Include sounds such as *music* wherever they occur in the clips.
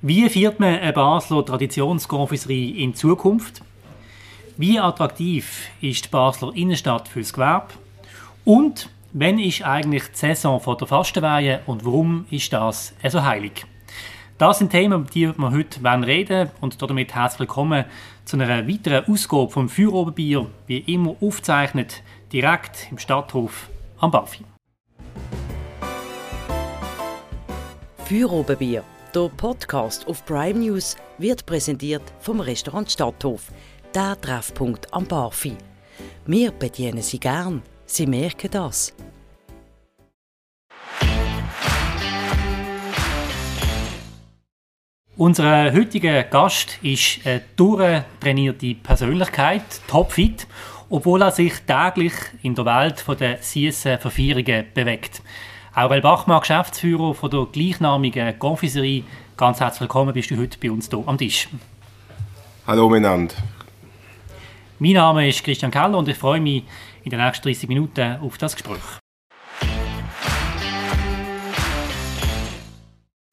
Wie führt man eine Basler Traditionskonfiserie in Zukunft? Wie attraktiv ist die Basler Innenstadt fürs Gewerbe? Und wann ist eigentlich die Saison der Fastenweihe und warum ist das so heilig? Das sind Themen, über die wir heute reden wollen und damit herzlich willkommen zu einer weiteren Ausgabe vom Feuerobenbier, wie immer aufgezeichnet, direkt im Stadthof am Bafi. Feuerobenbier der Podcast auf Prime News wird präsentiert vom Restaurant Stadthof, der Treffpunkt am Barfi. Wir bedienen Sie gern, Sie merken das. Unser heutiger Gast ist eine durchtrainierte Persönlichkeit, topfit, obwohl er sich täglich in der Welt der süßen Verfeierungen bewegt. Aurel Bachmann, Geschäftsführer von der gleichnamigen Confiserie, ganz herzlich willkommen, bist du heute bei uns hier am Tisch. Hallo miteinander. Mein Name ist Christian Keller und ich freue mich in den nächsten 30 Minuten auf das Gespräch.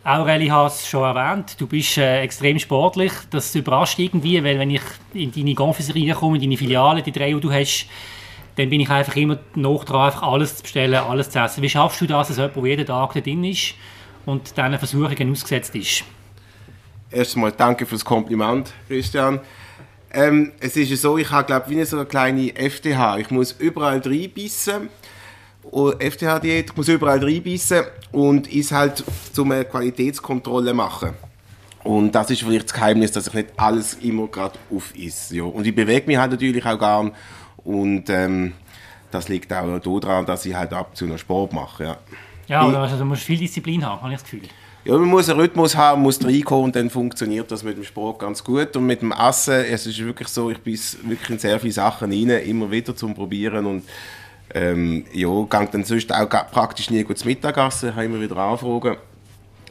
Aurel, ich habe es schon erwähnt, du bist äh, extrem sportlich. Das überrascht irgendwie, weil wenn ich in deine Confiserie komme, in deine Filiale, die drei, die du hast, dann bin ich einfach immer noch dran, einfach alles zu bestellen, alles zu essen. Wie schaffst du das als jemand, jeden Tag da drin ist und diesen Versuchungen ausgesetzt ist? Erstmal danke für das Kompliment, Christian. Ähm, es ist so, ich habe glaube wie so eine kleine FDH. Ich muss überall reinbissen. FDH-Diät, ich muss überall reinbissen und ist halt zum eine Qualitätskontrolle machen. Und das ist vielleicht das Geheimnis, dass ich nicht alles immer gerade auf ist. Ja. Und ich bewege mich halt natürlich auch gern und ähm, das liegt auch daran, dass ich halt ab und zu noch Sport mache. Ja, ja also, du musst viel Disziplin haben, habe ich das Gefühl. Ja, man muss einen Rhythmus haben, muss reinkommen und dann funktioniert das mit dem Sport ganz gut. Und mit dem Essen, es ist wirklich so, ich bin wirklich in sehr viele Sachen rein, immer wieder zum Probieren und ähm, ja, gehe dann sonst auch praktisch nie gut zum Mittagessen, habe immer wieder Anfragen.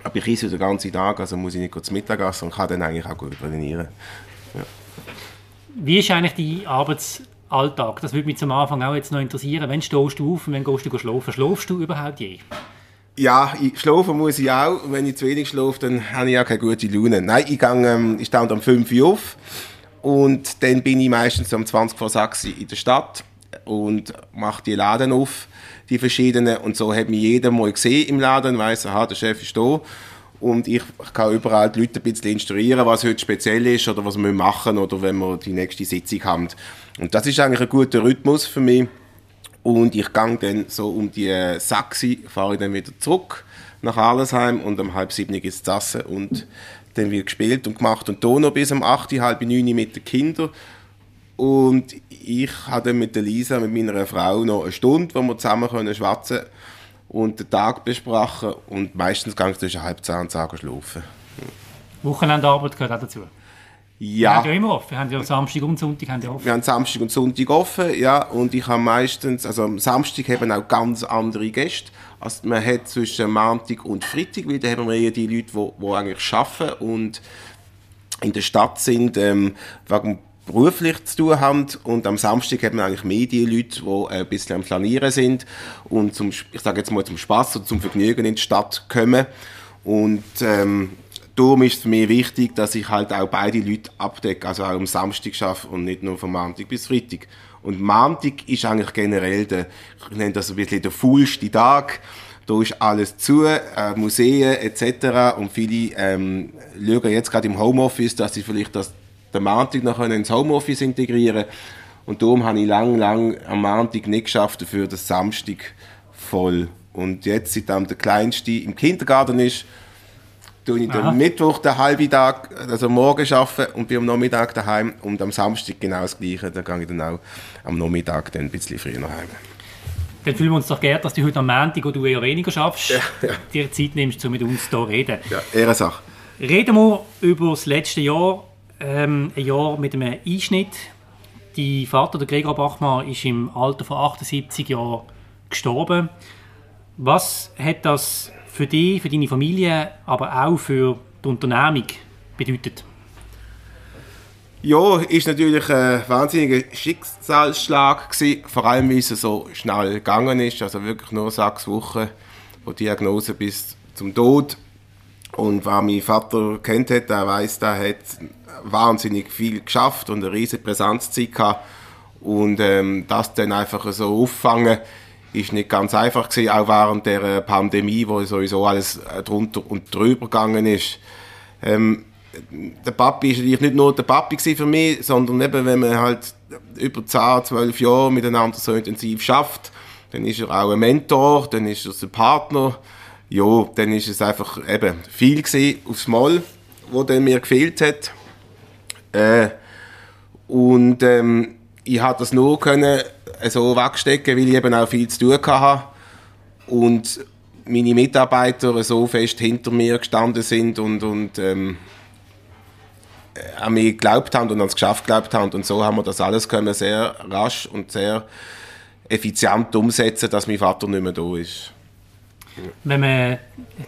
Aber ich esse den ganzen Tag, also muss ich nicht gut zum Mittagessen und kann dann eigentlich auch gut trainieren. Ja. Wie ist eigentlich die Arbeits Alltag? Das würde mich zum Anfang auch jetzt noch interessieren. Wann stehst du auf und wann gehst du schlafen? Schlafst du überhaupt je? Ja, ich, schlafen muss ich auch. Wenn ich zu wenig schlafe, dann habe ich auch keine gute Laune. Nein, ich, gehe, ähm, ich stehe um 5 Uhr auf und dann bin ich meistens um 20 vor 6 in der Stadt und mache die Laden auf, die verschiedenen. Und so hat mich jeder mal gesehen im Laden, weiss, aha, der Chef ist da und ich kann überall die Leute ein bisschen instruieren, was heute speziell ist oder was wir machen oder wenn wir die nächste Sitzung haben. Und das ist eigentlich ein guter Rhythmus für mich. Und ich gehe dann so um die Sachse, fahre ich dann wieder zurück nach Arlesheim und um halb sieben ist das Essen und dann wird gespielt und gemacht und da bis um acht, halb neun mit den Kindern. Und ich hatte mit der Lisa, mit meiner Frau, noch eine Stunde, wo wir zusammen können schwatzen und den Tag besprechen und meistens gehe ich zwischen halb zehn und zehn schlafen. Wochenendarbeit gehört auch dazu? Ja. Wir haben ja immer offen. Wir haben ja Samstag und Sonntag haben ja offen. Wir haben Samstag und Sonntag offen, ja. Und ich habe meistens, also am Samstag haben auch ganz andere Gäste. Also man hat zwischen Montag und Freitag, weil da haben wir eher die Leute, die, die eigentlich arbeiten und in der Stadt sind, ähm, wegen beruflich zu tun haben und am Samstag hat man eigentlich mehr die Leute, die ein bisschen am Planieren sind und zum, ich sage jetzt mal zum Spaß oder zum Vergnügen in die Stadt kommen und ähm, darum ist es für mich wichtig, dass ich halt auch beide Leute abdecke, also auch am Samstag schaffe und nicht nur von Montag bis Freitag. Und Montag ist eigentlich generell der, ich nenne das ein bisschen der faulste Tag. Da ist alles zu, äh, Museen etc. Und viele ähm, schauen jetzt gerade im Homeoffice, dass sie vielleicht das den Montag noch ins Homeoffice integrieren und darum habe ich lang, lang am Montag nicht geschafft, dafür das Samstag voll. Und jetzt, seitdem der Kleinste im Kindergarten ist, tue ich den Mittwoch den halben Tag, also morgen arbeiten und bin am Nachmittag daheim und am Samstag genau das Gleiche. Dann gehe ich dann auch am Nachmittag dann ein bisschen früher nach Hause. Dann fühlen wir uns doch gerne, dass du heute am Montag, wo du eher weniger schaffst, ja, ja. dir Zeit nimmst, um mit uns hier zu reden. Ja, Ehrensache. Reden wir über das letzte Jahr ähm, ein Jahr mit einem Einschnitt. Die Vater, der Gregor Bachmann, ist im Alter von 78 Jahren gestorben. Was hat das für dich, für deine Familie, aber auch für die Unternehmung bedeutet? Ja, ist natürlich ein wahnsinniger Schicksalsschlag gewesen, vor allem weil es so schnell gegangen ist, also wirklich nur sechs Wochen von Diagnose bis zum Tod. Und wer meinen Vater kennt hat, der weiß, der hat wahnsinnig viel geschafft und eine riesige Präsenzzeit gehabt. Und ähm, das dann einfach so auffangen, ist nicht ganz einfach gewesen, auch während der Pandemie, wo sowieso alles äh, drunter und drüber gegangen ist. Ähm, der Papi ist natürlich nicht nur der Papi für mich, sondern eben, wenn man halt über 10, 12 Jahre miteinander so intensiv schafft, dann ist er auch ein Mentor, dann ist er ein Partner, ja, dann ist es einfach eben viel gewesen aufs Mal, wo dann mir gefehlt hat. Äh, und ähm, ich habe das nur können so wegstecken, weil ich eben auch viel zu tun hatte und meine Mitarbeiter so fest hinter mir gestanden sind und, und ähm, an mich geglaubt haben und ans Geschäft geglaubt haben und so haben wir das alles können sehr rasch und sehr effizient umsetzen, dass mein Vater nicht mehr da ist. Wenn man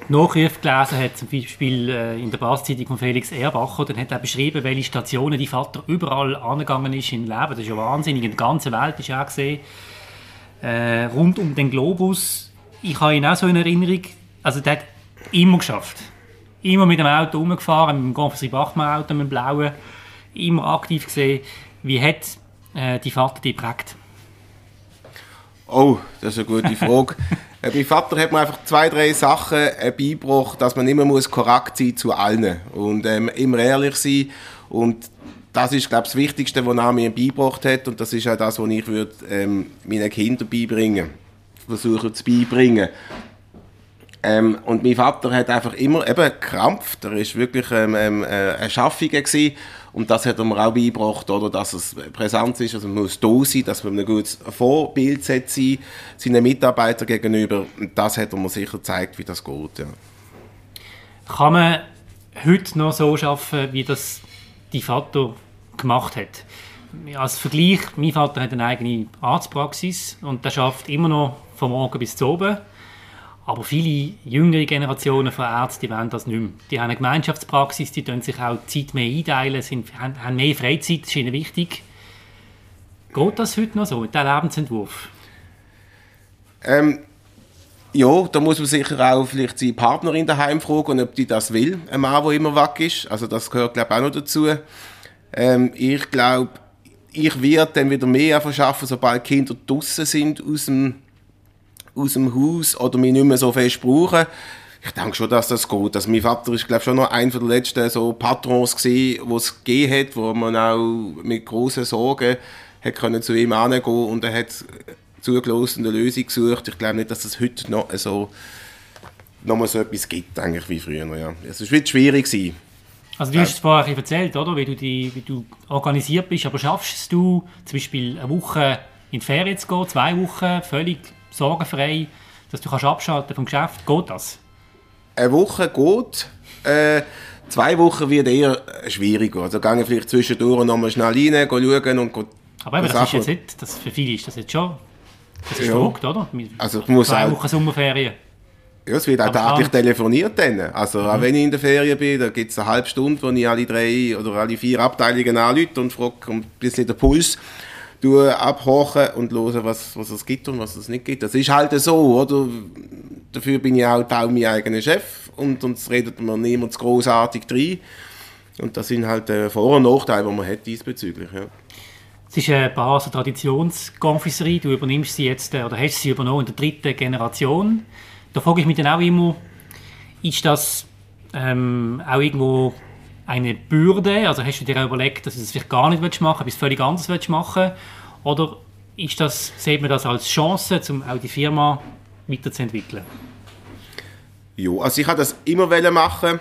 die Nachricht gelesen hat, zum Beispiel äh, in der Baszeitung von Felix Erbacher, dann hat er beschrieben, welche Stationen die Vater überall angegangen ist im Leben. Das ist ja wahnsinnig. In der ganzen Welt ist er auch gesehen. Äh, rund um den Globus. Ich habe ihn auch so in Erinnerung. Also der hat immer geschafft. Immer mit dem Auto rumgefahren, mit dem Gonfrey Bachmann Auto, mit dem blauen. Immer aktiv gesehen. Wie hat äh, die Vater die geprägt? Oh, das ist eine gute Frage. *laughs* Äh, mein Vater hat mir einfach zwei, drei Sachen äh, beigebracht, dass man immer muss korrekt sein zu allen und ähm, immer ehrlich sein und das ist, glaube ich, das Wichtigste, was er mir beigebracht hat und das ist auch das, was ich würde, ähm, meinen Kindern beibringen versuchen zu beibringen. Ähm, und mein Vater hat einfach immer eben gekrampft. Er ist wirklich ähm, ähm, äh, ein Schaffiger gewesen. Und das hat er mir auch beigebracht, oder, dass es präsent ist, also man muss da sein, dass man ein gutes Vorbild sein seinen Mitarbeitern gegenüber. Das hat er mir sicher gezeigt, wie das geht. Ja. Kann man heute noch so arbeiten, wie das die Vater gemacht hat? Als Vergleich, mein Vater hat eine eigene Arztpraxis und der schafft immer noch von morgen bis zu oben. Aber viele jüngere Generationen von Ärzten wollen das nicht mehr. Die haben eine Gemeinschaftspraxis, die können sich auch Zeit mehr einteilen, sind, haben mehr Freizeit, das ist ihnen wichtig. Geht das heute noch so, diesem Lebensentwurf? Ähm, ja, da muss man sicher auch vielleicht seine Partnerin daheim fragen, ob die das will, ein Mann, der immer weg ist. Also das gehört, glaube ich, auch noch dazu. Ähm, ich glaube, ich werde dann wieder mehr arbeiten, sobald Kinder draußen sind aus dem aus dem Haus oder mich nicht mehr so fest brauchen. Ich denke schon, dass das geht. Also mein Vater ist, glaube schon noch einer der letzten so Patrons gewesen, wo es gegeben hat, wo man auch mit großen Sorgen hat können zu ihm hingehen und er hat zugelassen eine Lösung gesucht. Ich glaube nicht, dass es heute noch so noch mal so etwas gibt, eigentlich, wie früher. Ja. Es wird schwierig sein. Also du hast es vorher erzählt, oder? Wie du, die, wie du organisiert bist, aber schaffst du zum Beispiel eine Woche in die Ferien zu gehen, zwei Wochen, völlig sorgenfrei, dass du kannst abschalten vom Geschäft? Geht das? Eine Woche geht. Äh, zwei Wochen wird eher schwieriger. Also gehen vielleicht zwischendurch noch mal schnell rein, schauen und gehen Aber eben, das ist jetzt nicht, das, für viele ist das jetzt schon, das ist ja. verrückt, oder? Also ich muss zwei Wochen Sommerferien. Ja, es wird auch täglich telefoniert dann. Also mhm. auch wenn ich in der Ferien bin, da gibt es eine halbe Stunde, wo ich alle drei oder alle vier Abteilungen anrufe und frage ein bisschen den Puls abhorchen und hören, was, was es gibt und was es nicht gibt. Das ist halt so, oder? Dafür bin ich halt auch mein eigener Chef und sonst redet mir niemand großartig rein. Und das sind halt äh, Vor- und Nachteile, die man hat diesbezüglich. Ja. Es ist eine Basel Traditionskonfiserie. Du übernimmst sie jetzt, äh, oder hast sie übernommen in der dritten Generation. Da frage ich mich dann auch immer, ist das ähm, auch irgendwo eine Bürde? Also hast du dir auch überlegt, dass du das vielleicht gar nicht machen willst, etwas völlig anderes machen willst? Oder ist das, sieht man das als Chance, um auch die Firma weiterzuentwickeln? Ja, also ich habe das immer machen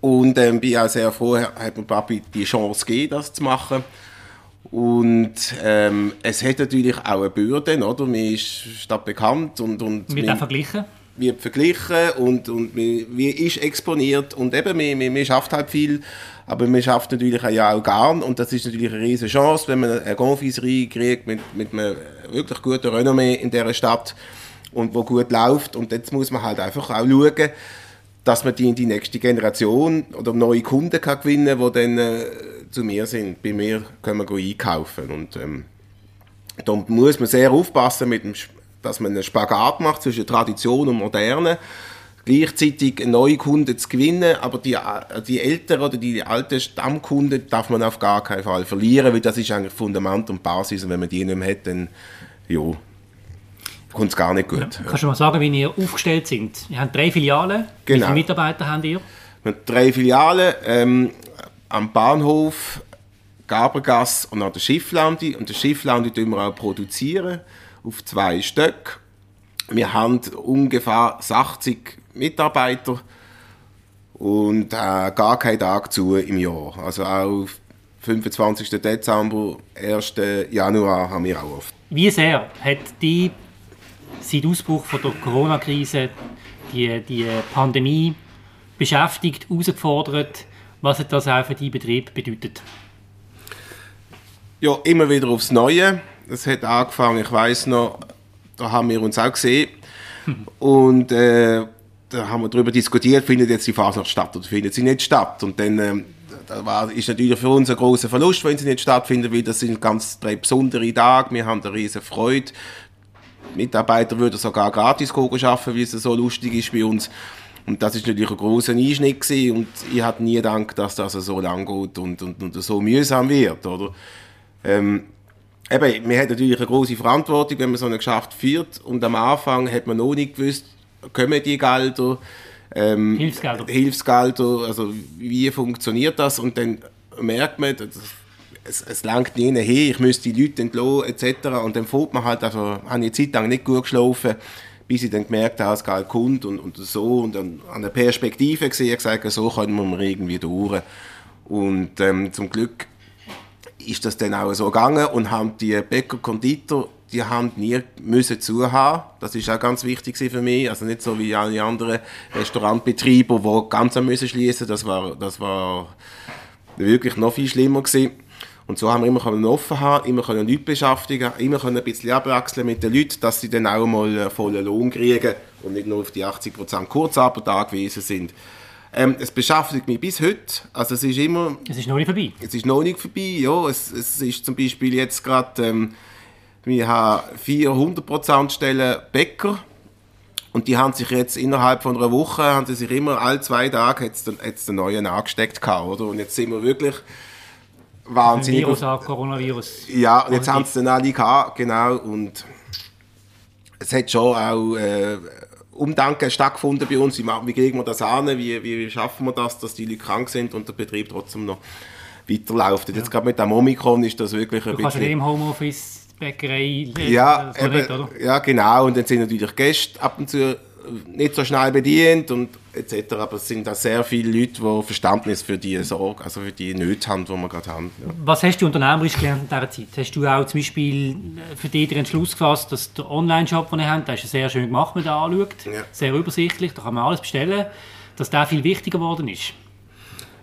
und ähm, bin auch sehr froh, hat mir Papi die Chance gegeben, das zu machen. Und ähm, es hat natürlich auch eine Bürde, oder? Mir ist das bekannt und... und Wird auch verglichen? Wird verglichen und, und man, man ist exponiert und eben, man, man, man schafft halt viel, aber man schafft natürlich ja auch gern und das ist natürlich eine riesige Chance, wenn man eine Confiserie kriegt mit, mit einem wirklich guten Renommee in dieser Stadt und wo gut läuft und jetzt muss man halt einfach auch schauen, dass man die die nächste Generation oder neue Kunden kann gewinnen kann, die dann äh, zu mir sind. Bei mir können wir einkaufen und ähm, da muss man sehr aufpassen mit dem dass man einen Spagat macht zwischen Tradition und Moderne. gleichzeitig neue Kunden zu gewinnen, aber die, die älteren oder die alten Stammkunden darf man auf gar keinen Fall verlieren, weil das ist eigentlich Fundament und Basis und wenn man die nicht mehr hat, dann ja, kommt es gar nicht gut. Ja. Kannst du mal sagen, wie ihr aufgestellt sind? Ihr habt drei Filialen. Genau. Wie viele Mitarbeiter habt ihr? Wir haben drei Filialen ähm, am Bahnhof, Gabergasse und an der Schifflande. Und der Schifflande produzieren wir auch produzieren auf zwei Stück. Wir haben ungefähr 80 Mitarbeiter und äh, gar keinen Tag zu im Jahr. Also auch 25. Dezember, 1. Januar haben wir auch oft. Wie sehr hat die seit Ausbruch von der Corona-Krise die, die Pandemie beschäftigt, herausgefordert? Was hat das auch für die Betrieb bedeutet? Ja, immer wieder aufs Neue. Es hat angefangen, ich weiß noch, da haben wir uns auch gesehen. Und äh, da haben wir darüber diskutiert, findet jetzt die Fasnacht statt oder findet sie nicht statt. Und dann äh, da war, ist natürlich für uns ein großer Verlust, wenn sie nicht stattfinden, weil das sind ganz drei besondere Tage. Wir haben eine riesige Freude. Die Mitarbeiter würden sogar gratis arbeiten, weil es so lustig ist bei uns. Und das ist natürlich ein großer Einschnitt gewesen. und ich hatte nie gedacht, dass das so lang geht und, und, und so mühsam wird, oder? Ähm, eben, man hat natürlich eine große Verantwortung, wenn man so ein Geschäft führt und am Anfang hat man noch nicht gewusst, kommen die Gelder, ähm, Hilfsgelder. Hilfsgelder, also wie funktioniert das und dann merkt man, dass es, es langt nie her, ich müsste die Leute entlassen etc. Und dann fährt man halt, also habe ich eine Zeit lang nicht gut geschlafen, bis ich dann gemerkt habe, es Geld kommt und, und so und dann an der Perspektive gesehen, gesagt, so können wir irgendwie durch. Und ähm, zum Glück ist das dann auch so gegangen und haben die Bäcker, Konditor, die haben nie müssen zuhaben. Das ist auch ganz wichtig für mich. Also nicht so wie alle anderen Restaurantbetreiber, die ganz müssen schließen. Das war, das war wirklich noch viel schlimmer gewesen. Und so haben wir immer können offen haben, immer können Leute beschäftigen, immer können ein bisschen abwechseln mit den Leuten, dass sie dann auch mal einen vollen Lohn kriegen und nicht nur auf die 80% Kurzarbeit angewiesen sind. Ähm, es beschäftigt mich bis heute. Also es ist immer... Es ist noch nicht vorbei. Es ist noch nicht vorbei, ja. Es, es ist zum Beispiel jetzt gerade... Ähm, wir haben 400% Stellen Bäcker. Und die haben sich jetzt innerhalb von einer Woche, haben sie sich immer alle zwei Tage jetzt, jetzt einen neuen angesteckt gehabt, oder? Und jetzt sind wir wirklich wahnsinnig... Virus, auch Coronavirus. Ja, und jetzt haben sie dann alle gehabt, genau. Und es hat schon auch äh, Umdenken stattgefunden bei uns. Wie, kriegen wir das an? Wie, wie schaffen wir das, dass die Leute krank sind und der Betrieb trotzdem noch weiterläuft? Ja. Jetzt gerade mit dem Omikron ist das wirklich ein du bisschen... Du im Homeoffice Bäckerei ja, eben, nicht, oder? ja, genau. Und dann sind natürlich Gäste ab und zu nicht so schnell bedient und etc. Aber es sind da sehr viele Leute, die Verständnis für die Sorge, also für die Nöte haben, die wir gerade haben. Ja. Was hast du unternehmerisch gelernt in dieser Zeit? Hast du auch zum Beispiel äh, für dich den Entschluss gefasst, dass der Online-Shop, den ihr habt, der ist sehr schön gemacht, wenn man den anschaut, ja. sehr übersichtlich, da kann man alles bestellen, dass der viel wichtiger geworden ist?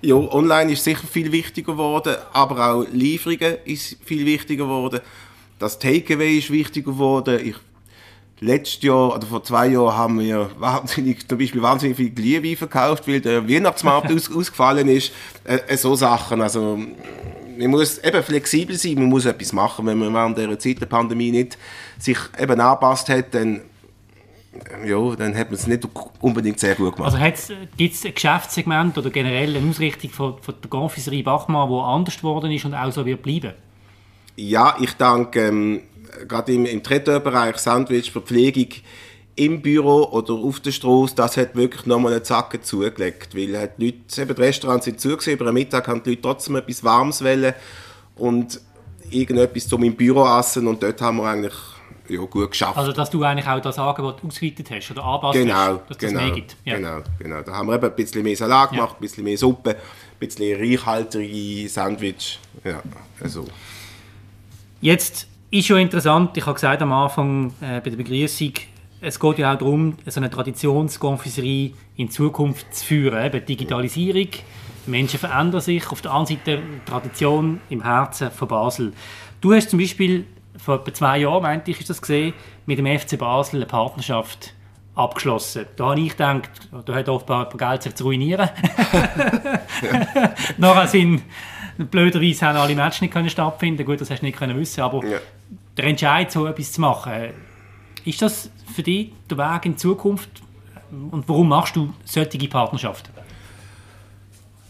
Ja, online ist sicher viel wichtiger geworden, aber auch Lieferungen ist viel wichtiger geworden. Das Takeaway ist wichtiger geworden. Ich letztes Jahr oder vor zwei Jahren haben wir wahnsinnig, zum Beispiel wahnsinnig viel Glühwein verkauft, weil der Weihnachtsmarkt *laughs* aus, ausgefallen ist. Äh, äh, so Sachen. Also, man muss eben flexibel sein, man muss etwas machen. Wenn man während dieser Zeit der Pandemie nicht sich eben angepasst hat, dann ja, dann hat man es nicht unbedingt sehr gut gemacht. Also gibt es ein Geschäftssegment oder generell eine Ausrichtung von, von der Confiserie Bachmann, die anders geworden ist und auch so wird bleiben? Ja, ich denke, ähm, gerade im, im Traiteur-Bereich, Sandwich, Verpflegung, im Büro oder auf der Straße, das hat wirklich nochmal einen Zacken zugelegt, weil halt die Leute, eben die Restaurants sind zugesehen, aber am Mittag haben die Leute trotzdem etwas Warmes wollen und irgendetwas zum im Büro essen und dort haben wir eigentlich ja, gut geschafft. Also dass du eigentlich auch das Angebot ausgeweitet hast oder anpasst genau, dass genau, das mehr gibt. Ja. Genau, genau. Da haben wir eben ein bisschen mehr Salat gemacht, ja. ein bisschen mehr Suppe, ein bisschen reichhaltige Sandwich, ja, also. Jetzt ist schon interessant, ich habe gesagt am Anfang äh, bei der Begrüßung, es geht ja auch darum, so eine Traditionskonfiserie in Zukunft zu führen. Eben Digitalisierung, Menschen verändern sich, auf der anderen Seite Tradition im Herzen von Basel. Du hast zum Beispiel vor etwa zwei Jahren, meinte ich, ist das gesehen, mit dem FC Basel eine Partnerschaft abgeschlossen. Da habe ich gedacht, da hat offenbar Geld sich zu ruinieren. *laughs* *laughs* Nachher sind blöderweise haben alle Matches nicht können stattfinden. Gut, das hast du nicht können wissen, aber ja. der Entscheid, so etwas zu machen, ist das für dich der Weg in Zukunft? und warum machst du solche Partnerschaften?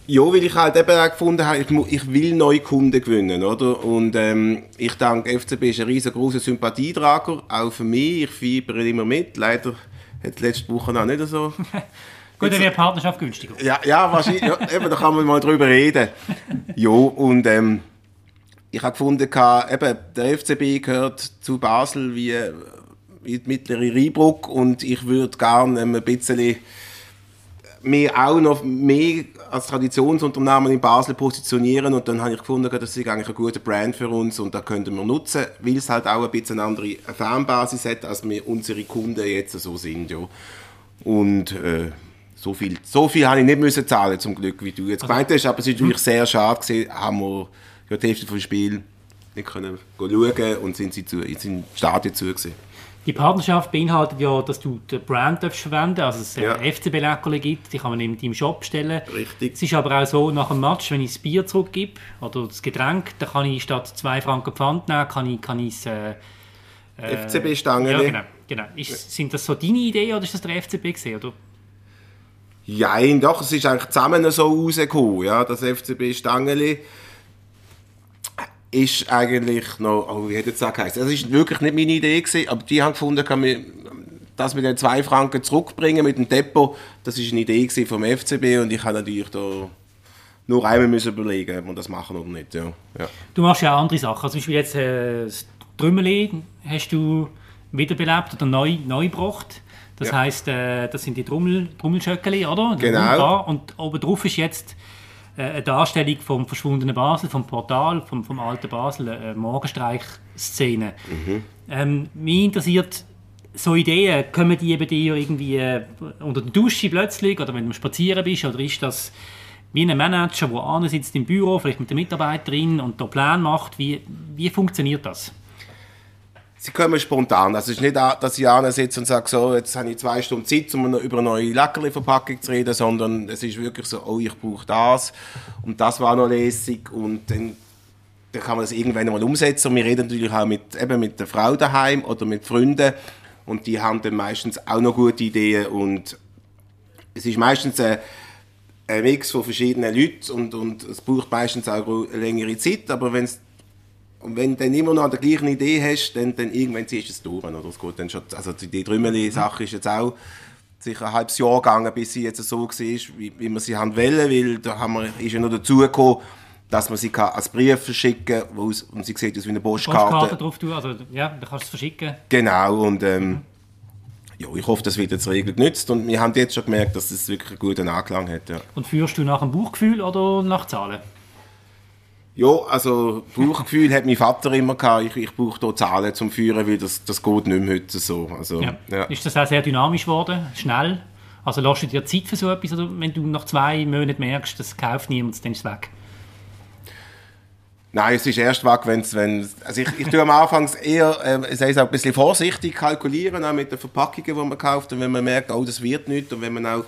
Ja, weil ich halt eben auch gefunden habe, ich, ich will neue Kunden gewinnen, oder? Und ähm, ich denke, FCB ist ein riesengroßer Sympathietrager, auch für mich. Ich fiebere immer mit. Leider hat letzte Woche noch nicht so. *laughs* Gut, dann wäre Partnerschaft günstiger. Ja, ja wahrscheinlich. Ja, eben, da kann man mal drüber reden. ja, und ähm, ich habe gefunden, eben, der FCB gehört zu Basel wie, wie die mittlere Rheinbrücke und ich würde gerne ein bisschen mehr auch noch mehr als Traditionsunternehmen in Basel positionieren und dann habe ich gefunden, das ist eigentlich ein guter Brand für uns und da könnten wir nutzen, weil es halt auch ein bisschen eine andere Fanbasis hat, als wir unsere Kunden jetzt so sind. Ja. Und äh, so viel, so viel habe ich nicht müssen zahlen zum Glück, wie du jetzt also, gemeint hast, aber es ist natürlich sehr schade gewesen, haben wir ja, die Hälfte des Spiels nicht können schauen und sind sie zu, sind Stadien zu gewesen. Die Partnerschaft beinhaltet ja, dass du den Brand darfst verwenden also es ja. FCB Leckerli gibt, die kann man in deinem Shop bestellen. Richtig. Es ist aber auch so, nach dem Match, wenn ich das Bier zurückgebe oder das Getränk, dann kann ich statt 2 Franken Pfand nehmen, kann ich, kann ich äh, äh, FCB-Stangen. Ja, genau. genau. Ist, sind das so deine Ideen oder ist das der FCB gesehen, oder? Ja, doch, es ist eigentlich zusammen so rausgekommen, ja, das FCB-Stangeli ist eigentlich noch, oh, wie hätte ich das geheißen? Das ist wirklich nicht meine Idee gewesen, aber die haben gefunden, kann man das mit den zwei Franken zurückbringen mit dem Depot, das ist eine Idee vom FCB und ich habe natürlich da nur einmal müssen überlegen, ob wir das machen oder nicht. Ja. ja. Du machst ja auch andere Sachen, zum Beispiel jetzt äh, das Trümmeli hast du wiederbelebt oder neu, neu gebracht. Das ja. heisst, äh, das sind die Trommel, Trommelschöckeli, oder? Genau. Und oben drauf ist jetzt äh, eine Darstellung vom verschwundenen Basel, vom Portal, vom, vom alten Basel, eine Morgenstreich-Szene. Mhm. Ähm, mich interessiert so Ideen, kommen die eben dir irgendwie äh, unter der Dusche plötzlich oder wenn du spazieren bist oder ist das wie ein Manager, der sitzt im Büro, vielleicht mit der Mitarbeiterin und da Plan macht, wie, wie funktioniert das? Sie kommen spontan. Also es ist nicht, dass ich sitze und sage, so, jetzt habe ich zwei Stunden Zeit, um über eine neue Leckerli-Verpackung zu reden, sondern es ist wirklich so, oh, ich brauche das. Und das war noch lässig. Und dann, dann kann man das irgendwann mal umsetzen. Und wir reden natürlich auch mit, eben mit der Frau daheim oder mit Freunden. Und die haben dann meistens auch noch gute Ideen. Und es ist meistens ein, ein Mix von verschiedenen Leuten. Und, und es braucht meistens auch eine längere Zeit, aber wenn es und wenn du dann immer noch an der gleichen Idee hast, dann, dann irgendwann ziehst du es durch. Oder? Es geht dann schon, also die Trümmeli-Sache ist jetzt auch sicher ein halbes Jahr gegangen, bis sie jetzt so war, wie, wie wir sie haben wollen, weil da haben wir, ist ja noch dazu gekommen, dass man sie als Brief verschicken kann, und sie sieht aus wie eine Postkarte. Postkarte drauf tun, also ja, dann kannst du es verschicken. Genau, und ähm, ja, ich hoffe, das wird jetzt Regel genützt und wir haben jetzt schon gemerkt, dass es wirklich einen guten Anklang hat. Ja. Und führst du nach dem Bauchgefühl oder nach Zahlen? Ja, also Bauchgefühl hat mein Vater immer gehabt. Ich, ich brauche hier Zahlen zum Führen, weil das, das geht nicht mehr heute so. Also, ja. Ja. Ist das auch sehr dynamisch geworden? Schnell? Also lässt du dir Zeit für so etwas? Oder wenn du nach zwei Monaten merkst, das kauft niemand, dann ist es weg? Nein, es ist erst weg, wenn also ich, ich tue am Anfang eher, äh, sei auch ein bisschen vorsichtig kalkulieren, auch mit den Verpackungen, die man kauft und wenn man merkt, oh, das wird nicht und wenn man auch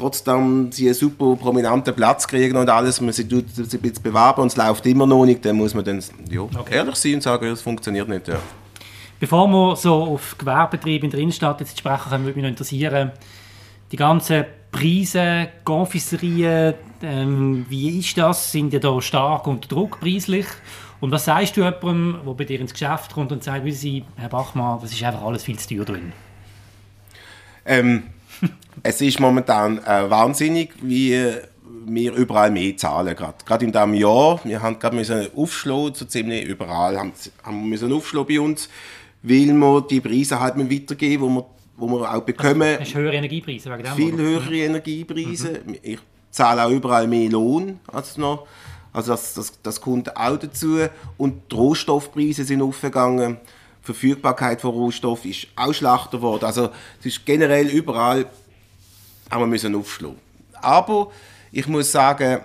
trotzdem sie einen super prominenten Platz kriegen und alles, man sie tut sich ein bisschen bewerben und es läuft immer noch nicht, dann muss man dann ja, okay. ehrlich sein und sagen, es funktioniert nicht. Ja. Bevor wir so auf Gewerbebetriebe in der Innenstadt jetzt sprechen können, würde mich noch interessieren, die ganzen Preise, Confiserien, ähm, wie ist das? Sind die da stark unter Druck preislich? Und was sagst du jemandem, der bei dir ins Geschäft kommt und sagt, wie Sie, Herr Bachmann, das ist einfach alles viel zu teuer drin? Ähm, *laughs* es ist momentan äh, wahnsinnig, wie wir überall mehr zahlen. Gerade in diesem Jahr. Wir haben gerade müssen aufschlagen, so ziemlich überall haben, haben wir müssen aufschlagen bei uns, weil wir die Preise halt weitergeben, wo wir, wo wir auch bekommen. Also, höhere Energiepreise wegen dem? Viel oder? höhere Energiepreise. Mhm. Ich zahle auch überall mehr Lohn als noch. Also das, das, das kommt auch dazu. Und die Rohstoffpreise sind aufgegangen. Verfügbarkeit von Rohstoff ist auch schlechter geworden. Also es ist generell überall haben wir müssen aufschlagen. Aber ich muss sagen,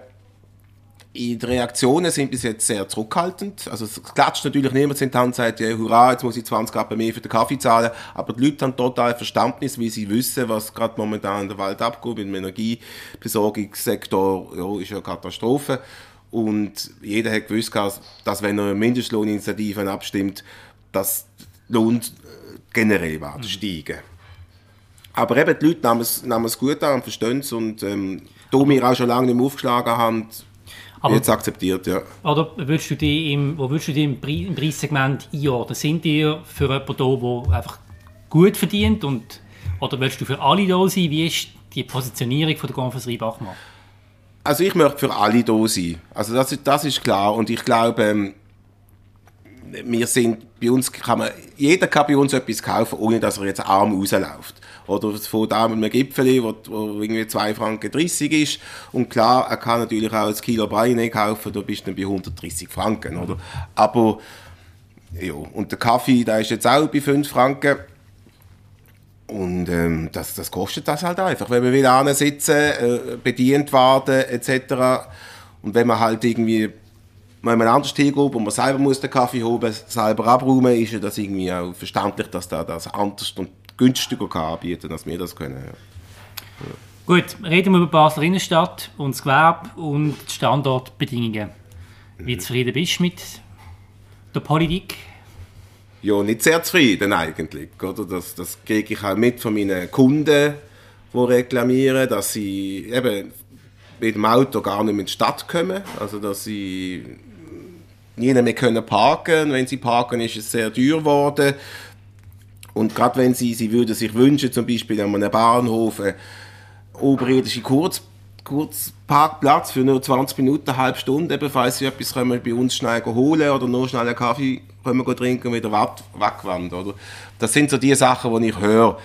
die Reaktionen sind bis jetzt sehr zurückhaltend. Also es klatscht natürlich niemand in die Hand und sagt, ja, hurra, jetzt muss ich 20 Rappen mehr für den Kaffee zahlen. Aber die Leute haben total Verständnis, wie sie wissen, was gerade momentan in der Welt abgeht. Im Energiebesorgungssektor ja, ist ja eine Katastrophe. Und jeder hat gewusst, dass wenn er Mindestlohninitiativen abstimmt, dass Lohn generell werden steigen. Aber eben, die Leute nehmen es, nehmen es gut an und verstehen es und ähm, da wir auch schon lange nicht mehr aufgeschlagen haben, Aber- wird es akzeptiert, ja. Oder würdest du die im, wo würdest du die im, Pre im Preissegment einordnen? Sind die für jemanden da, der einfach gut verdient? Und, oder willst du für alle da sein? Wie ist die Positionierung von der Konferencerie Bachmann? Also ich möchte für alle da sein. Also das, ist- das ist klar. Und ich glaube, ähm, wir sind, bei uns kann man, jeder kann bei uns etwas kaufen, ohne dass er jetzt arm rausläuft. Oder fängt an mit einem Gipfeli, wo, wo irgendwie 2,30 Franken 30 ist. Und klar, er kann natürlich auch ein Kilo Beine kaufen, da bist du dann bei 130 Franken, oder? Aber, ja, und der Kaffee, der ist jetzt auch bei 5 Franken. Und ähm, das, das kostet das halt einfach, wenn wir wieder sitzen, äh, bedient werden etc. Und wenn man halt irgendwie wenn man anders hingeht, wo man selber muss den Kaffee holen, selber abräumen, ist ja das irgendwie auch verständlich, dass da das anders und günstiger kann anbieten, als wir das können. Ja. Gut, reden wir über Basler Innenstadt und das Gewerbe und die Standortbedingungen. Wie zufrieden bist du mit der Politik? ja, nicht sehr zufrieden eigentlich. Oder? Das, das kriege ich auch mit von meinen Kunden, die reklamieren, dass sie eben mit dem Auto gar nicht mehr in die Stadt kommen. Also, dass sie nie mehr können parken Wenn sie parken, ist es sehr teuer geworden. Und gerade wenn sie, sie würden sich wünschen, zum Beispiel an einem Bahnhof, einen oberirdischen Kurz, Kurzparkplatz für nur 20 Minuten, eine halbe Stunde, eben, falls sie etwas können bei uns schnell holen oder nur schnell einen Kaffee können wir trinken und wieder weg- wegwandern. Oder? Das sind so die Sachen, die ich höre.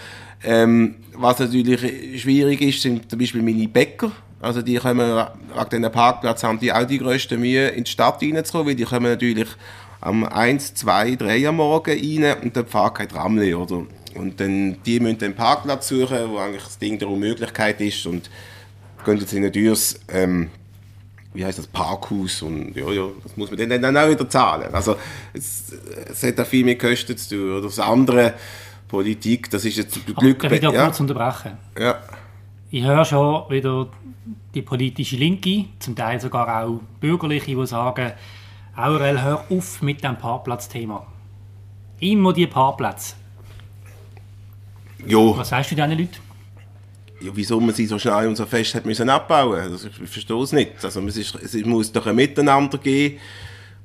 Ähm, was natürlich schwierig ist, sind zum Beispiel meine Bäcker. Also die kommen, wegen diesem Parkplatz haben die auch die grösste Mühe, in die Stadt reinzukommen, weil die kommen natürlich am 1, 2, 3 am Morgen rein und dann fährt kein Tramli, oder? Und dann, die müssen den Parkplatz suchen, wo eigentlich das Ding der Unmöglichkeit ist und gehen jetzt in ein teures, ähm, wie heißt das, Parkhaus und ja, ja, das muss man dann, dann auch wieder zahlen. Also es, es hat auch viel mit Kosten zu tun. Oder das andere, Politik, das ist jetzt Glück... Darf ich da ja, kurz unterbrechen? ja. Ich höre schon wieder die politische Linke, zum Teil sogar auch Bürgerliche, die sagen, Aurel, hör auf mit dem Parkplatzthema. Immer die Parkplätze. Ja, Was sagst du diesen Leuten? ja, wieso man sie so schnell und so fest hat müssen abbauen also ich, ich verstehe es nicht. Also es, ist, es muss doch ein Miteinander geben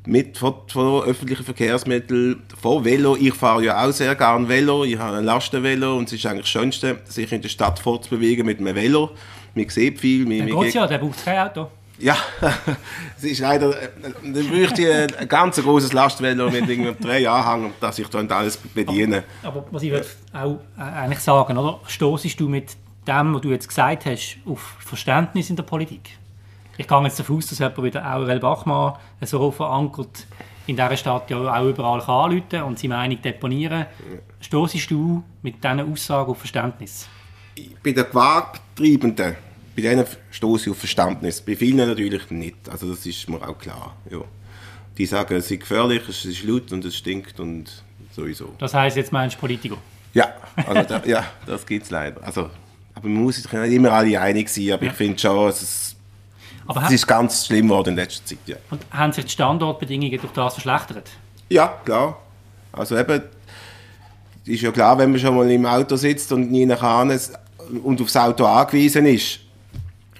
mit von, von öffentlichen Verkehrsmitteln, von Velo. Ich fahre ja auch sehr gerne Velo. Ich habe ein Lastenvelo und es ist eigentlich das Schönste, sich in der Stadt fortzubewegen mit einem Velo. Man sieht viel. Man, Dann man ja, der braucht kein Auto. Ja, *laughs* es ist leider, dann bräuchte ich ein, ganz großes Lastvelo mit irgendwie drei Anhängern, dass ich dann alles bediene. Aber was ich würd auch äh, eigentlich sagen, oder? Stoßest du mit dem, was du jetzt gesagt hast, auf Verständnis in der Politik? Ich gehe jetzt davon aus, dass jemand wie der Aurel Bachmann so verankert in dieser Stadt ja auch überall kann anrufen und seine Meinung deponieren. Stoßest du mit diesen Aussagen auf Verständnis? Bei den Gewerbetreibenden, bei denen stoße ich auf Verständnis. Bei vielen natürlich nicht. Also das ist mir auch klar. Ja. Die sagen, es ist gefährlich, es ist laut und es stinkt und sowieso. Das heisst, jetzt meinst du Politiker. Ja, also da, ja das gibt es leider. Also, aber man muss sich nicht immer alle einig sein, aber Ja. ich finde schon, es ist, Aber es ha- ist ganz schlimm geworden in letzter Zeit. Ja. und haben sich die Standortbedingungen durch das verschlechtert? Ja, klar. Also eben, ist ja klar, wenn man schon mal im Auto sitzt und nie nach kann und aufs Auto angewiesen ist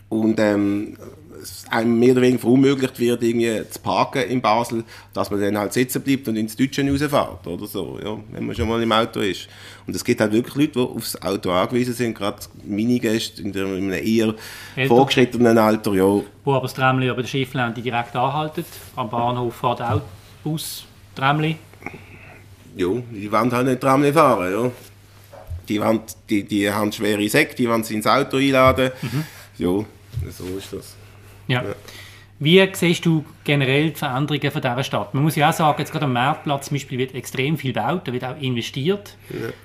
und ähm, es einem mehr oder weniger verunmöglicht wird, irgendwie zu parken in Basel, dass man dann halt sitzen bleibt und ins Deutsche rausfährt oder so, ja, wenn man schon mal im Auto ist. Und es gibt halt wirklich Leute, die aufs Auto angewiesen sind, gerade meine Gäste in, der, in einem eher Älter. vorgeschrittenen Alter, ja, Wo aber das Tramli über der Schifflände direkt anhaltet. Am Bahnhof fährt auch Bus, Tramli. Ja, die wollen halt nicht Tram fahren, ja. Die, wollen, die, die haben schwere Säcke, die wollen sie ins Auto einladen. Ja, so ist das. Ja. Wie siehst du generell die Veränderungen von dieser Stadt? Man muss ja auch sagen, jetzt gerade am Marktplatz zum Beispiel wird extrem viel gebaut, da wird auch investiert.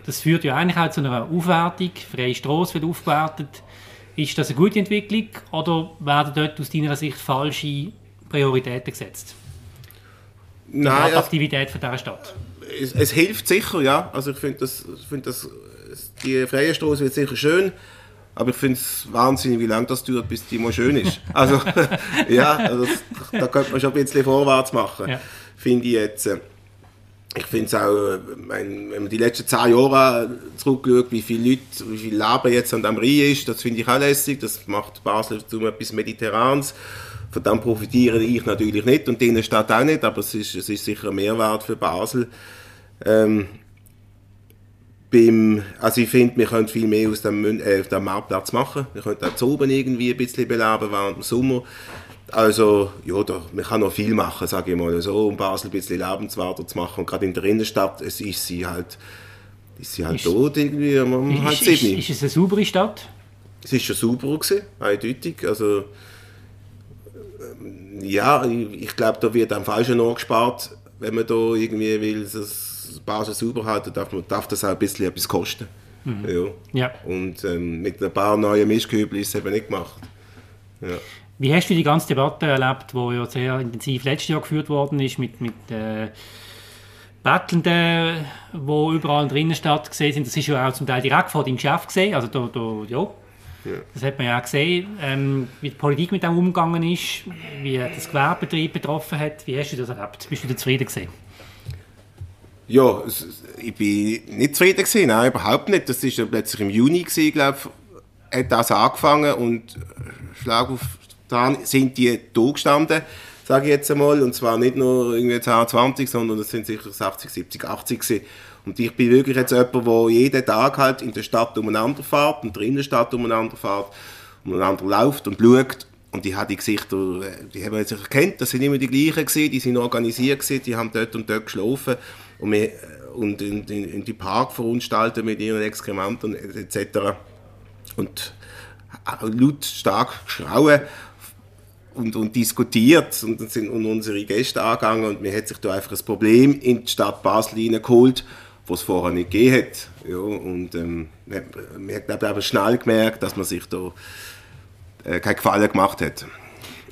Das führt ja eigentlich auch zu einer Aufwertung. Freie Strasse wird aufgewertet. Ist das eine gute Entwicklung oder werden dort aus deiner Sicht falsche Prioritäten gesetzt? Die Nein, also, Attraktivität von dieser Stadt. es, es hilft sicher, ja. Also ich finde das, ich find das, die freie Straße wird sicher schön, aber ich finde es wahnsinnig, wie lange das dauert, bis die mal schön ist. Also *laughs* ja, also das, da könnte man schon ein bisschen vorwärts machen, Ja. finde ich jetzt. ich finde es auch, wenn man die letzten zehn Jahre zurückschaut, wie viele Leute, wie viel Leben jetzt an dem Rhein ist, das finde ich auch lässig. Das macht Basel zu etwas Mediterranes. Von dem profitiere ich natürlich nicht und die Innenstadt auch nicht, aber es ist, es ist sicher ein Mehrwert für Basel. Ähm, beim, also ich finde, wir können viel mehr aus dem, äh, dem Marktplatz machen. Wir können auch zu oben irgendwie ein bisschen beleben während dem Sommer. Also, ja, da, man kann noch viel machen, sage ich mal so, um Basel ein bisschen lebenswerter zu machen. Und gerade in der Innenstadt, es ist sie halt, ist sie halt ist, tot irgendwie um ist, halb ist, ist, es eine saubere Stadt? Es ist schon sauberer gewesen, eindeutig. Also, ähm, ja, ich, ich glaube, da wird am falschen Ort gespart, wenn man da irgendwie will, das Basel sauber halten, darf, man, darf das auch ein bisschen etwas kosten. Mhm. Ja. ja. Und ähm, mit ein paar neuen Mischkübeln ist es eben nicht gemacht. Ja. Wie hast du die ganze Debatte erlebt, die ja sehr intensiv letztes Jahr geführt worden ist, mit, mit äh, Bettelnden, die überall drinnen statt gesehen sind? Das ist ja auch zum Teil direkt vor deinem Chef gesehen, also da, da, ja. ja. Das hat man ja auch gesehen, ähm, wie die Politik mit dem umgegangen ist, wie das Gewerbebetrieb betroffen hat. Wie hast du das erlebt? Bist du da zufrieden gesehen? Ja, ich bin nicht zufrieden gewesen, nein, überhaupt nicht. Das war plötzlich im Juni gewesen, glaube ich, hat das angefangen und Schlag auf da sind die da gestanden, sage ich jetzt einmal, und zwar nicht nur irgendwie 10, 20, sondern es sind sicher 60, 70, 80 gewesen. Und ich bin wirklich jetzt jemand, der jeden Tag halt in der Stadt umeinander fährt, in der Innenstadt umeinander fährt, umeinander läuft und schaut. Und die haben die Gesichter, die haben sich erkannt, das sind immer die gleichen gewesen, die sind organisiert gewesen, die haben dort und dort geschlafen und, wir, und in, in, in die Park verunstaltet mit ihren Exkrementen etc. Und laut stark geschrauen und, und diskutiert und dann sind unsere Gäste angegangen und mir hat sich da einfach ein Problem in die Stadt Basel hineingeholt, was es vorher nicht gegeben hat. Ja, und ähm, man hat glaube aber schnell gemerkt, dass man sich da äh, keinen Gefallen gemacht hat.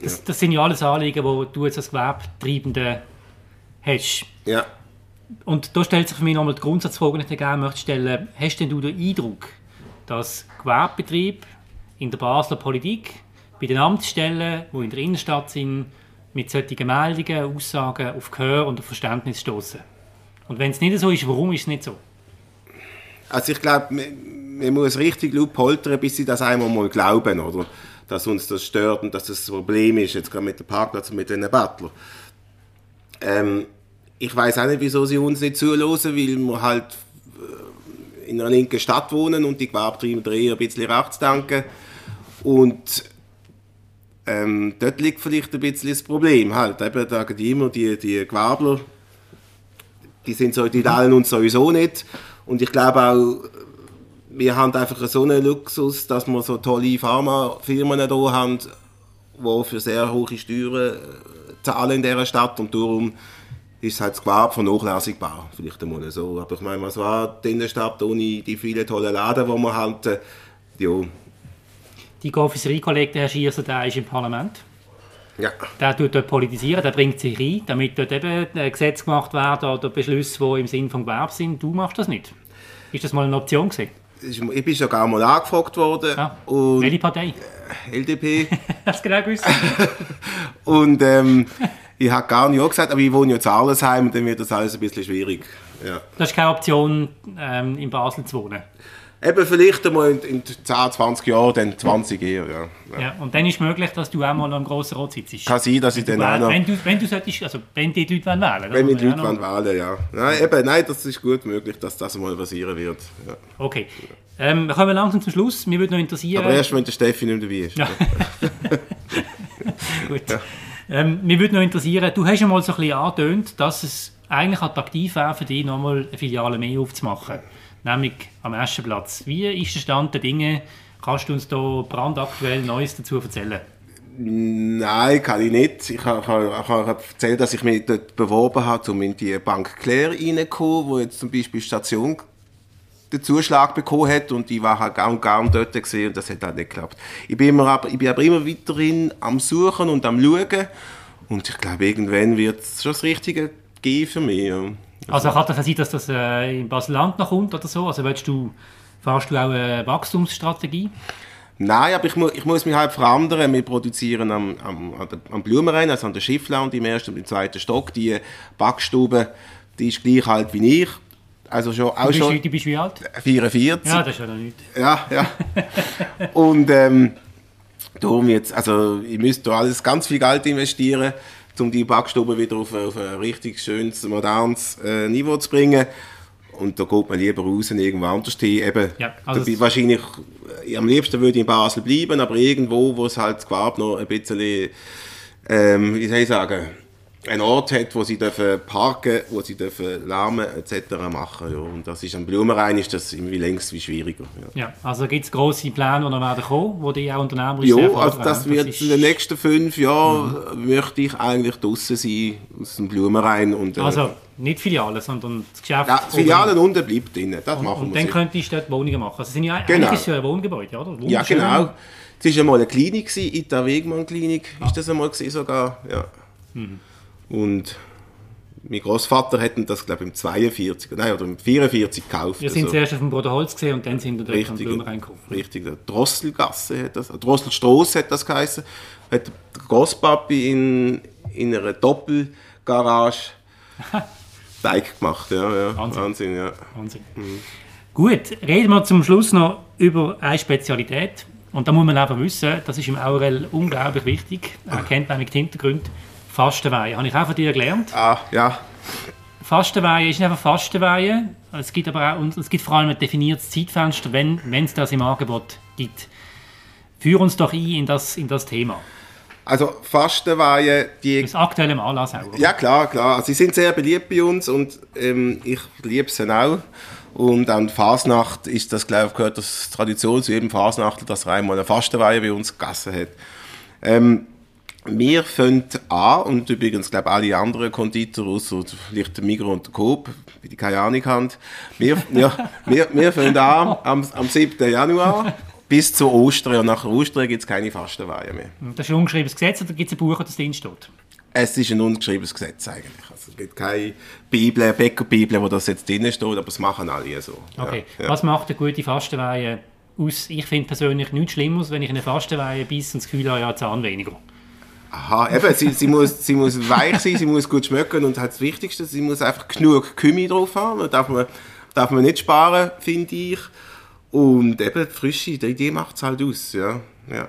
Das, das, sind ja alles Anliegen, die du jetzt als Gewerbetreibende hast. Ja. Und da stellt sich für mich nochmal die Grundsatzfrage, die ich gerne möchte stellen. Hast denn du den Eindruck, dass Gewerbebetrieb in der Basler Politik bei den Amtsstellen, die in der Innenstadt sind, mit solchen Meldungen, Aussagen auf Gehör und auf Verständnis stoßen. Und wenn es nicht so ist, warum ist es nicht so? Also ich glaube, man, man, muss richtig laut poltern, bis sie das einmal mal glauben, oder? Dass uns das stört und dass das ein Problem ist, jetzt gerade mit dem Parkplatz und mit den Bettlern. Ähm, ich weiß auch nicht, wieso sie uns nicht zulassen, weil wir halt äh, in einer linken Stadt wohnen und die Gewerbetreiber eher ein bisschen rechts denken. Und ähm, dort liegt vielleicht ein bisschen das Problem. Halt. Eben, da immer die, die Gewerbler, die sind so, die teilen uns sowieso nicht. Und ich glaube auch, wir haben einfach so einen Luxus, dass wir so tolle Pharmafirmen hier haben, die für sehr hohe Steuern äh, zahlen in dieser Stadt und darum ist halt das Gewerbe vernachlässigbar, vielleicht einmal so. Aber ich meine, was war die Innenstadt ohne die vielen tollen Läden, die wir haben? Ja, die Officeriekollege, der Herr Schierser, der ist im Parlament. Ja. Der tut dort politisieren, der bringt sich rein, damit dort eben Gesetze gemacht werden oder Beschlüsse, die im Sinn des Gewerbes sind. Du machst das nicht. Ist das mal eine Option gewesen? Ich bin sogar mal angefragt worden. Ja. Und Welche Partei? LDP. *laughs* Hast du genau gewusst? *laughs* und ähm, *laughs* ich habe gar nicht gesagt, aber ich wohne ja zu Arlesheim und dann wird das alles ein bisschen schwierig. Ja. Das ist keine Option, ähm, in Basel zu wohnen? Eben vielleicht einmal in, in 10, 20 Jahren, dann 20 eher, ja. ja. ja. und dann ist es möglich, dass du auch mal am grossen Rot sitzt. Kann sein, dass ich dann auch noch... Wenn du, wenn du solltest, also wenn die Leute wählen wollen. Wenn die Leute wollen wählen, ja. Nein, eben, nein, das ist gut möglich, dass das mal passieren wird. Ja. Okay. Ähm, wir kommen langsam zum Schluss. Mir würde noch interessieren... Aber erst, wenn der Steffi nicht dabei ist. Ja. *laughs* gut. Ja. Ähm, mir würde noch interessieren, du hast ja mal so ein bisschen angetönt, dass es eigentlich attraktiv wäre für dich, nochmal eine Filiale mehr aufzumachen nämlich am Aschenplatz. Wie ist der Stand der Dinge? Kannst du uns da brandaktuell Neues dazu erzählen? Nein, kann ich nicht. Ich habe, ich habe erzählt, dass ich mich dort beworben habe, um in die Bank Claire reinzukommen, wo jetzt zum Beispiel Station den Zuschlag bekommen hat und ich war halt gar und gar dort gesehen und das hat halt nicht geklappt. Ich bin, immer, aber, ich bin aber immer weiterhin am Suchen und am Schauen und ich glaube, irgendwann wird es schon das Richtige geben für mich. Also kann das sein, dass das äh, in Basel-Land noch kommt oder so? Also willst du, fährst du auch eine Wachstumsstrategie? Nein, aber ich, mu ich muss mich halt verändern. Wir produzieren am, am, am Blumenrhein, also an der Schiffland im ersten und im zweiten Stock, die Backstube die ist gleich alt wie ich. Also schon, auch Du bist, schon du bist wie alt? 44. Ja, das ist ja noch nichts. Ja, ja. *laughs* Und ähm, darum jetzt, also ich müsste alles ganz viel Geld investieren, um die Backstube wieder auf, auf ein richtig schönes, modernes äh, Niveau zu bringen. Und da geht man lieber raus und irgendwo anders hin. Eben, Ja, also wahrscheinlich, äh, am liebsten würde ich in Basel bleiben, aber irgendwo, wo es halt Gewerbe noch ein bisschen, ähm, wie soll ich sagen, einen Ort hat, wo sie dürfen parken, wo sie dürfen Lärmen etc. machen. Ja. Und das ist am Blumenrhein ist das irgendwie längst wie schwieriger. Ja. Ja, also gibt es grosse Pläne, die noch werden kommen, die die auch unternehmerisch Ja, sehr also das wird ist- in den nächsten fünf Jahren möchte ich eigentlich draußen sein, aus dem Blumenrhein. Und, äh, Also nicht Filialen, sondern das Geschäft. ja, Filialen unten bleibt drin, das Und, machen und wir dann sicher. könntest du dort Wohnungen machen. Also sind ja, Genau. eigentlich ist ja ein Wohngebäude, oder? Ja, genau. Es war einmal eine Klinik, gewesen, Ita Wegmann Klinik, ist das einmal gewesen sogar, ja. Mhm. Und mein Großvater hat das, glaube ich, im 42, nein, oder im 44 gekauft. Wir sind also. zuerst auf dem Bruderholz gesehen und dann sind wir dort am Richtig, Blumenrhein gekommen. richtig. Der Drosselgasse hat das, Drosselstrasse hat das geheißen. Hat der Großpapi in, in einer Doppelgarage *laughs* Teig gemacht. Ja, ja. Wahnsinn. Wahnsinn. ja. Wahnsinn. Gut, reden wir zum Schluss noch über eine Spezialität. Und da muss man einfach wissen, das ist im Aurel unglaublich wichtig. Er *clears throat* kennt nämlich die Hintergründe. Fastenweihe. Habe ich auch von dir gelernt. Ah, ja. Fastenweihe ist nicht einfach Fastenweihe. Es gibt aber auch, es gibt vor allem ein definiertes Zeitfenster, wenn wenn es das im Angebot gibt. Führ uns doch ein in das, in das Thema. Also Fastenweihe, die Das aktuelle Anlass auch. oder? Ja, klar, klar. Also, sie sind sehr beliebt bei uns und ähm, ich liebe sie auch. Und an Fasnacht ist das, glaube ich, gehört das Tradition zu jedem Fasnachtler, dass er einmal eine Fastenweihe bei uns gegessen hat. Ähm, wir fangen an, und übrigens, glaube alle anderen Konditor, außer vielleicht der Migros und der Coop, die keine Ahnung haben, wir, wir, wir, wir fangen an am, am 7. Januar bis zu Ostern. Und nach Ostern gibt es keine Fastenweihe mehr. Das ist ein ungeschriebenes Gesetz oder gibt es ein Buch, das drin steht? Es ist ein ungeschriebenes Gesetz eigentlich. Also, es gibt keine Bibel, Bäckerbibel, wo das jetzt drin steht, aber es machen alle so. Okay. Ja, ja. Was macht eine gute Fastenweihe aus? Ich finde persönlich nichts Schlimmes, wenn ich eine Fastenweihe beiße und das Gefühl habe, ja, Zahn weniger. Aha, eben, sie, sie, muss, sie muss weich sein, sie muss gut schmecken und halt das Wichtigste, sie muss einfach genug Kümmel drauf haben. Da darf man, darf man nicht sparen, finde ich. Und eben die Frische, die Idee macht es halt aus. Ja, ja.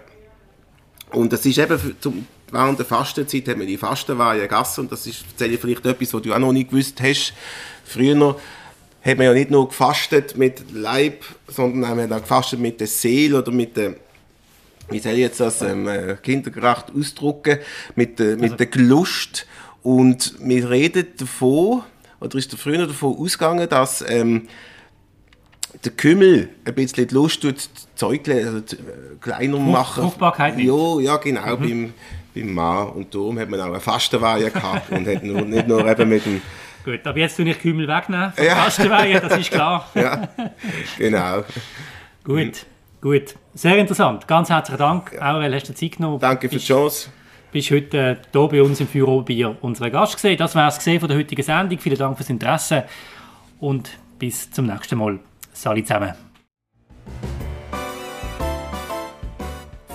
Und das ist eben zum, während der Fastenzeit hat man die Fastenweihe gegessen und das ist erzähle ich vielleicht etwas, was du auch noch nicht gewusst hast. Früher hat man ja nicht nur gefastet mit Leib, sondern hat auch gefastet mit der Seele oder mit der wie soll ich jetzt das ähm, äh, kindergerecht ausdrücken, mit der, mit der Lust. Und wir reden davon, oder ist der früher davon ausgegangen, dass ähm, der Kümmel ein bisschen die Lust tut, die Zeuglein also, die, äh, kleiner machen. Fruchtbarkeit nimmt. Ja, ja, genau, beim, beim Mann. Und darum hat man auch eine Fastenweihe gehabt und hat nur, nicht nur eben mit dem, Gut, aber jetzt tue ich Kümmel wegnehmen von Ja. der Fastenweihe, das ist klar. *laughs* ja, genau. Gut, gut. Sehr interessant. Ganz herzlichen Dank. Aurel, hast du dir Zeit genommen? Danke für die Bist- Chance. bist heute äh, hier bei uns im Führerbier unser Gast gesehen. Das war es gesehen von der heutigen Sendung. Vielen Dank fürs Interesse und bis zum nächsten Mal. Salut zusammen.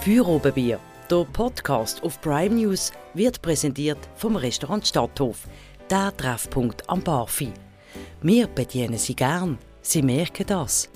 Für Oberbier, der Podcast auf Prime News, wird präsentiert vom Restaurant Stadthof, der Treffpunkt am Barfi. Wir bedienen Sie gern, Sie merken das.